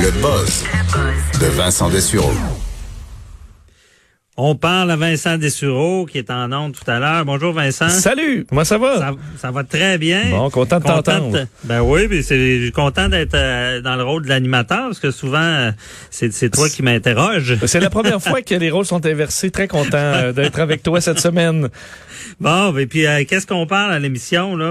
Le buzz de Vincent Dessureau. On parle à Vincent Dessureau qui est en onde tout à l'heure. Bonjour Vincent. Salut, comment ça va? Ça, ça va très bien. Bon, content de t'entendre. Ben oui, mais c'est je suis content d'être euh, dans le rôle de l'animateur parce que souvent euh, c'est c'est toi qui m'interroge. C'est la première fois que les rôles sont inversés. Très content euh, d'être avec toi cette semaine. Bon, et puis euh, qu'est-ce qu'on parle à l'émission là?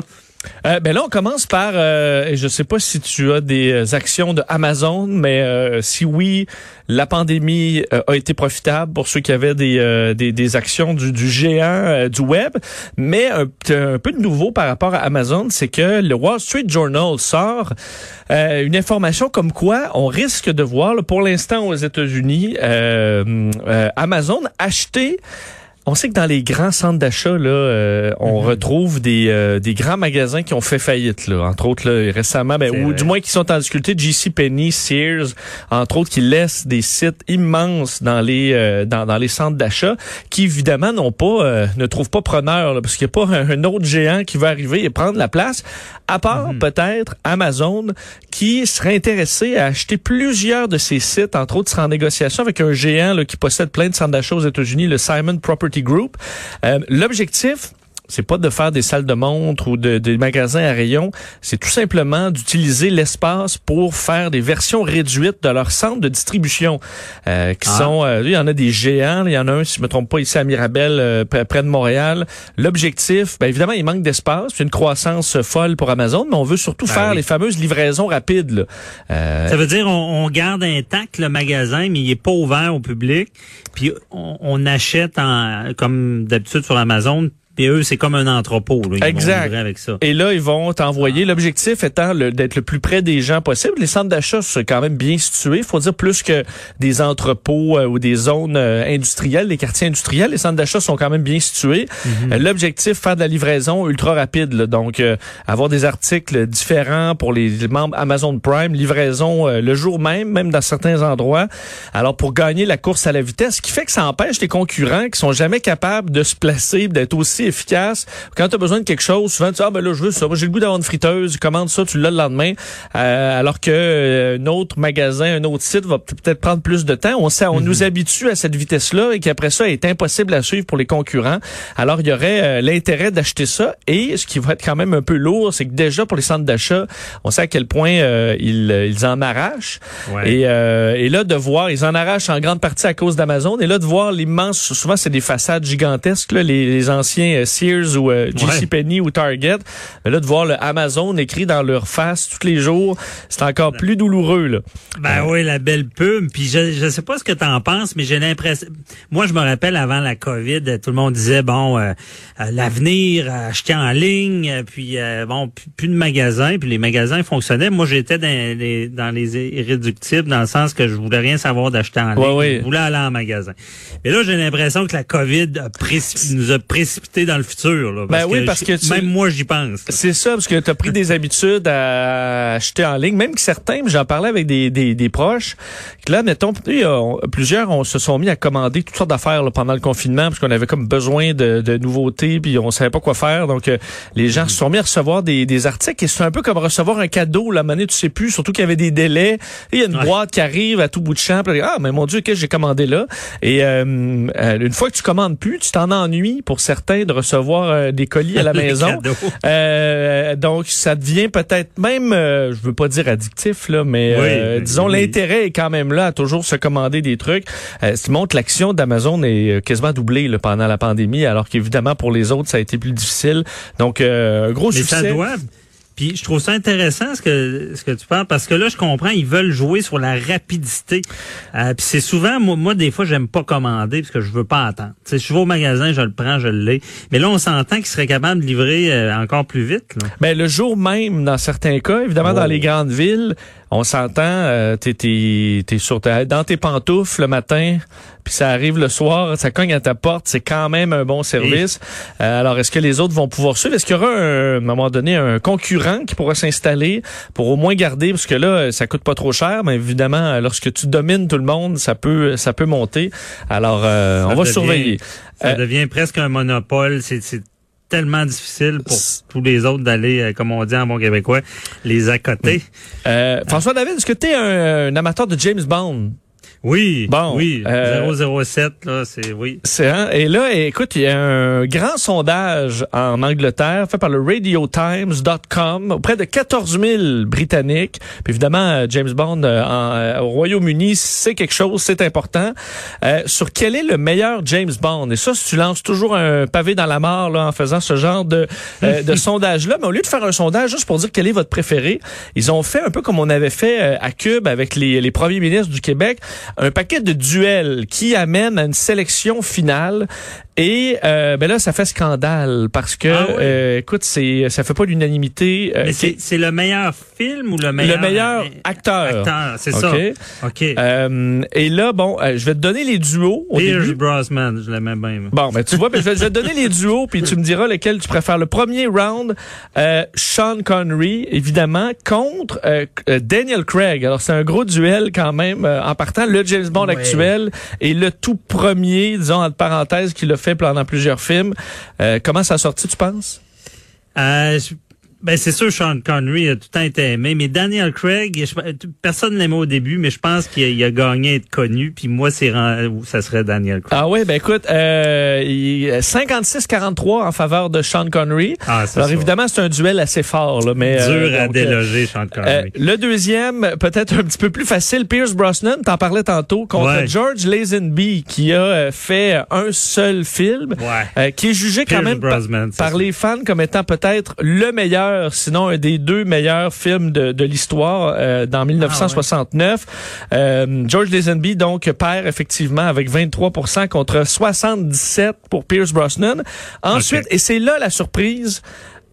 Euh, ben là, on commence par, euh, je sais pas si tu as des actions de Amazon, mais euh, si oui, la pandémie euh, a été profitable pour ceux qui avaient des, euh, des, des actions du, du géant du web. Mais un, peu de nouveau par rapport à Amazon, c'est que le Wall Street Journal sort une information comme quoi on risque de voir, là, pour l'instant aux États-Unis, Amazon acheter on sait que dans les grands centres d'achat, là, euh, on retrouve des, euh, des grands magasins qui ont fait faillite, là. Entre autres, là, récemment, ben, ou vrai. du moins qui sont en difficulté, JC Penney, Sears, entre autres, qui laissent des sites immenses dans les euh, dans, dans les centres d'achat, qui évidemment n'ont pas euh, ne trouvent pas preneur, là, parce qu'il n'y a pas un, un autre géant qui va arriver et prendre la place, à part peut-être Amazon, qui serait intéressé à acheter plusieurs de ces sites, entre autres, sera en négociation avec un géant là, qui possède plein de centres d'achat aux États-Unis, le Simon Property Group. Euh, L'objectif, c'est pas de faire des salles de montre ou de, des magasins à rayons, c'est tout simplement d'utiliser l'espace pour faire des versions réduites de leurs centres de distribution, euh, qui Ah. sont, euh, il y en a des géants, il y en a un, si je me trompe pas, ici à Mirabel, euh, près de Montréal. L'objectif, ben évidemment, il manque d'espace, c'est une croissance folle pour Amazon, mais on veut surtout Ben faire oui. les fameuses livraisons rapides. Là. Euh, Ça veut dire on, on garde intact le magasin mais il est pas ouvert au public. Puis on, on achète en comme d'habitude sur Amazon. Puis eux c'est comme un entrepôt là. Ils vont Exact. livrer avec ça. Et là, ils vont t'envoyer. L'objectif étant d'être le plus près des gens possible. Les centres d'achat sont quand même bien situés. Il faut dire plus que des entrepôts euh, ou des zones euh, industrielles, des quartiers industriels. Les centres d'achat sont quand même bien situés. Euh, L'objectif, faire de la livraison ultra rapide. là. Donc, euh, avoir des articles différents pour les membres Amazon Prime, livraison le jour même, même dans certains endroits. Alors, pour gagner la course à la vitesse, ce qui fait que ça empêche les concurrents qui sont jamais capables de se placer, d'être aussi efficaces. Quand tu as besoin de quelque chose, souvent tu dis, ah ben là, je veux ça. Moi, j'ai le goût d'avoir une friteuse. Commande ça, tu l'as le lendemain. Euh, alors que euh, un autre magasin, un autre site va peut-être prendre plus de temps. On sait, on nous habitue à cette vitesse-là et qu'après ça, elle est impossible à suivre pour les concurrents. Alors, il y aurait euh, l'intérêt d'acheter ça. Et ce qui va être quand même un peu lourd, c'est que déjà pour les centres d'achat, on sait à quel point euh, ils, euh, ils en arrachent. Ouais. Et, euh, et là, de voir, ils en arrachent en grande partie à cause d'Amazon. Et là, de voir l'immense, souvent c'est des façades gigantesques, là, les, les anciens euh, Sears ou euh, JCPenney ou Target. Mais là, de voir le Amazon écrit dans leur face tous les jours, c'est encore plus douloureux. Là. Ben oui, la belle pub. Puis je je sais pas ce que tu en penses, mais j'ai l'impression. Moi, je me rappelle avant la COVID, tout le monde disait bon, euh, euh, l'avenir, euh, acheter en ligne, euh, puis euh, bon, plus, de magasins, puis les magasins fonctionnaient. Moi, j'étais dans les dans les irréductibles dans le sens que je voulais rien savoir d'acheter en ligne. Ouais, ouais. Je voulais aller en magasin. Mais là, j'ai l'impression que la COVID a précipi- nous a précipité dans le futur. Là, Ben oui, parce que tu- même moi, j'y pense. C'est ça, parce que tu as pris des habitudes à acheter en ligne, même que certains, j'en parlais avec des, des, des proches, que là, mettons, plusieurs on se sont mis à commander toutes sortes d'affaires pendant le confinement, parce qu'on avait comme besoin de, de nouveautés, puis on savait pas quoi faire. Donc, euh, les gens se sont mis à recevoir des, des articles, et c'est un peu comme recevoir un cadeau, la monnaie, tu sais plus, surtout qu'il y avait des délais. Il y a une Ouais. boîte qui arrive à tout bout de champ, puis ah, mais mon Dieu, qu'est-ce que j'ai commandé là? Et euh, euh, une fois que tu commandes plus, tu t'en ennuies pour certains de recevoir euh, des colis à la maison. cadeaux. Euh, donc, ça devient peut-être même, euh, je veux pas dire addictif, là, mais Oui, euh, disons, oui. l'intérêt est quand même là à toujours se commander des trucs. Euh, ce qui montre que l'action d'Amazon est euh, quasiment doublée là, pendant la pandémie, alors qu'évidemment, pour les autres, ça a été plus difficile. Donc, euh, gros Mais succès. ça doit. Puis je trouve ça intéressant ce que ce que tu parles parce que là je comprends ils veulent jouer sur la rapidité. Euh, puis c'est souvent moi, moi des fois j'aime pas commander parce que je veux pas attendre. Tu sais je vais au magasin, je le prends, je l'ai. Mais là on s'entend qu'ils seraient capables de livrer euh, encore plus vite. Là. Ben, le jour même, dans certains cas, évidemment, Oh. dans les grandes villes, on s'entend, euh, t'es, t'es, t'es sur ta- dans tes pantoufles le matin, puis ça arrive le soir, ça cogne à ta porte, c'est quand même un bon service. Euh, alors, est-ce que les autres vont pouvoir suivre? Est-ce qu'il y aura, un, à un moment donné, un concurrent qui pourra s'installer pour au moins garder, parce que là, ça coûte pas trop cher, mais évidemment, lorsque tu domines tout le monde, ça peut, ça peut monter. Alors, euh, on va devient- surveiller. Ça Euh, devient presque un monopole. C'est c'est tellement difficile pour tous les autres d'aller, euh, comme on dit en bon québécois, les accoter. Euh, François David, est-ce que tu es un, un amateur de James Bond? Oui, Bon, oui, euh, 007 là, c'est oui. C'est hein? Et là, écoute, il y a un grand sondage en Angleterre fait par le RadioTimes.com auprès de 14 000 Britanniques. Puis évidemment, euh, James Bond euh, en, euh, au Royaume-Uni, c'est quelque chose, c'est important. Euh, sur quel est le meilleur James Bond? Et ça, si tu lances toujours un pavé dans la mare là, en faisant ce genre de, euh, de sondage-là, mais au lieu de faire un sondage juste pour dire quel est votre préféré, ils ont fait un peu comme on avait fait euh, à Cube avec les, les premiers ministres du Québec, un paquet de duels qui amène à une sélection finale. Et euh, ben là, ça fait scandale parce que, Ah euh, écoute, c'est ça fait pas l'unanimité. euh, Mais qui- c'est c'est le meilleur film ou le meilleur le meilleur acteur. acteur, c'est OK? ça. OK. Euh, et là, bon, euh, je vais te donner les duos au Pierce début. Brosnan, je l'aimais bien. moi. Bon, ben tu vois, ben, je, vais, je vais te donner les duos, puis tu me diras lequel tu préfères. Le premier round, euh, Sean Connery, évidemment, contre Daniel Craig. Alors, c'est un gros duel quand même euh, en partant. Le James Bond Ouais. actuel et le tout premier, disons, entre parenthèses, qu'il a fait pendant plusieurs films. Euh, comment ça a sorti, tu penses? Euh, ben c'est sûr, Sean Connery a tout le temps été aimé, mais Daniel Craig, je- personne l'aimait au début, mais je pense qu'il a, gagné à être connu, puis moi, c'est ça serait Daniel Craig. Ah oui, ben écoute, euh, il- 56-43 en faveur de Sean Connery. Ah, Alors ça. évidemment, c'est un duel assez fort, là, mais... Dur euh, à donc, euh, déloger, Sean Euh, Connery. le deuxième, peut-être un petit peu plus facile, Pierce Brosnan, t'en parlais tantôt, contre Ouais. George Lazenby, qui a euh, fait un seul film, ouais. euh, qui est jugé quand même Brosnan, par les fans comme étant peut-être le meilleur, sinon un des deux meilleurs films de, de l'histoire euh, dans 1969. Euh, George Lazenby, donc, perd effectivement avec 23 contre 77 pour Pierce Brosnan. Ensuite, et c'est là la surprise,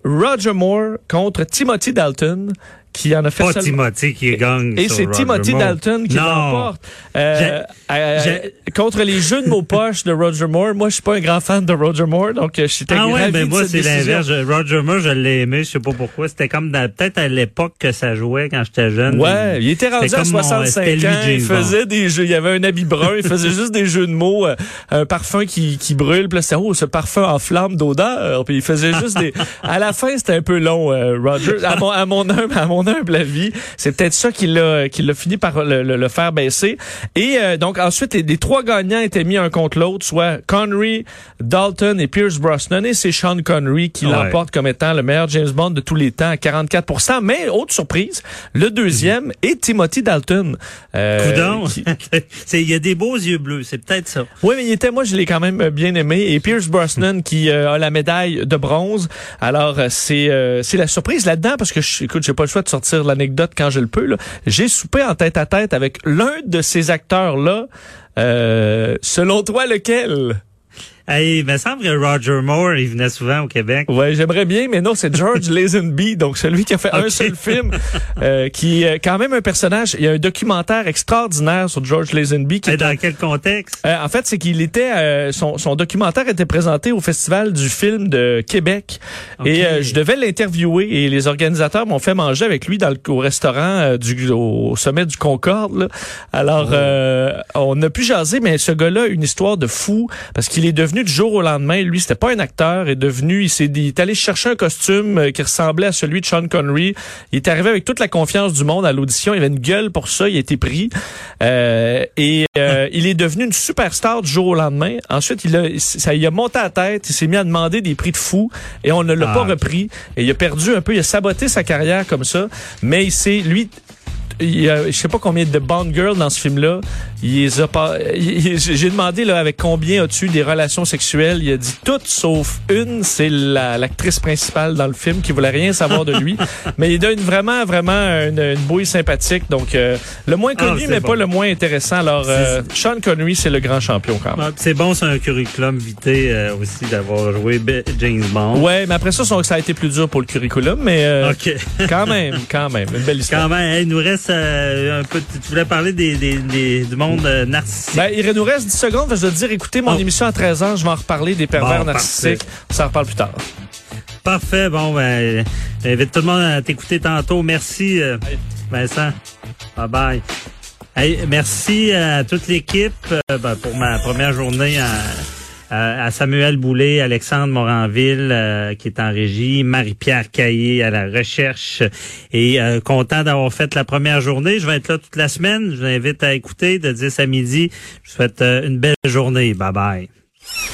Roger Moore contre Timothy Dalton, qui en a fait Pas Timothy qui gagne. et c'est Timothy Moore. Dalton qui l'emporte. Euh, euh, contre les jeux de mots poches de Roger Moore. Moi, je suis pas un grand fan de Roger Moore, donc euh, j'étais Ah ouais, ravi ben moi c'est l'inverse. Je- Roger Moore, je l'ai aimé, je sais pas pourquoi. C'était comme dans- peut-être à l'époque que ça jouait quand j'étais jeune. Ouais, il était rendu C'était à comme mon- 65 c'était lui, ans. Il faisait des jeux. Il y avait un habit brun. Il faisait juste des jeux de mots. euh, un parfum qui, qui brûle. Puis là, c'était, oh, ce parfum en flamme d'odeur. Puis il faisait juste des. À la fin, c'était un peu long, Roger. À mon, à mon à mon humble avis, c'est peut-être ça qui l'a, qui l'a fini par le, le- le faire baisser. Et euh, donc ensuite, les, les trois gagnants étaient mis un contre l'autre, soit Connery, Dalton et Pierce Brosnan. Et c'est Sean Connery qui Ouais. l'emporte comme étant le meilleur James Bond de tous les temps à 44% Mais autre surprise, le deuxième est Timothy Dalton. Euh, Il y a des beaux yeux bleus, c'est peut-être ça. oui, mais il était, moi, je l'ai quand même euh, bien aimé. Et Pierce Brosnan qui euh, a la médaille de bronze. Alors, euh, c'est euh, c'est la surprise là-dedans parce que, je, écoute, j'ai pas le choix de sortir l'anecdote quand je le peux. J'ai soupé en tête à tête avec l'un de ces acteurs-là. Euh, selon toi, lequel? Hey, il me semble que Roger Moore, il venait souvent au Québec. Ouais, j'aimerais bien, mais non, c'est George Lazenby, donc celui qui a fait un seul film, euh, qui est quand même un personnage. Il y a un documentaire extraordinaire sur George Lazenby qui est dans quel contexte? Euh, en fait, c'est qu'il était euh, son, son documentaire était présenté au Festival du film de Québec Ok. et euh, je devais l'interviewer et les organisateurs m'ont fait manger avec lui dans le au restaurant euh, du au sommet du Concorde. là. Alors Oh. euh, on a pu jaser, mais ce gars-là a une histoire de fou parce qu'il est devenu du jour au lendemain. Lui, c'était pas un acteur, est devenu, il s'est dit, il est allé chercher un costume euh, qui ressemblait à celui de Sean Connery. Il est arrivé avec toute la confiance du monde à l'audition. Il avait une gueule pour ça. Il a été pris Euh, et euh, il est devenu une superstar du jour au lendemain. Ensuite, il a, ça il a monté à la tête. Il s'est mis à demander des prix de fou et on ne l'a Ah, pas repris. Et il a perdu un peu. Il a saboté sa carrière comme ça. Mais il s'est lui il y a, je sais pas combien de Bond Girls dans ce film-là. J'ai demandé là avec combien as-tu des relations sexuelles? Il a dit toutes sauf une. C'est la- l'actrice principale dans le film qui voulait rien savoir de lui. mais il donne vraiment vraiment une, une bouille sympathique. Donc euh, le moins Ah, connu mais bon. pas le moins intéressant. Alors euh, Sean Connery c'est le grand champion quand même. Ah, C'est bon, c'est un curriculum vitae euh, aussi d'avoir joué James Bond. Ouais, mais après ça, ça a été plus dur pour le curriculum, mais euh, OK. quand même, quand même, une belle histoire. Quand même, il nous reste euh, un peu. Tu voulais parler des, des, des- du monde euh, narcissique. Ben, il nous reste 10 secondes. Je dois te dire, écoutez mon Oh. émission à 13h. Je vais en reparler des pervers Bon, narcissiques. On s'en reparle plus tard. Parfait. Bon, ben, j'invite tout le monde à t'écouter tantôt. Merci, euh, Vincent. Bye bye. Hey, merci à toute l'équipe ben, pour ma première journée à, à Samuel Boulay, Alexandre Moranville qui est en régie, Marie-Pierre Caillé à la recherche et content d'avoir fait la première journée. Je vais être là toute la semaine. Je vous invite à écouter de 10 à midi. Je vous souhaite une belle journée. Bye bye.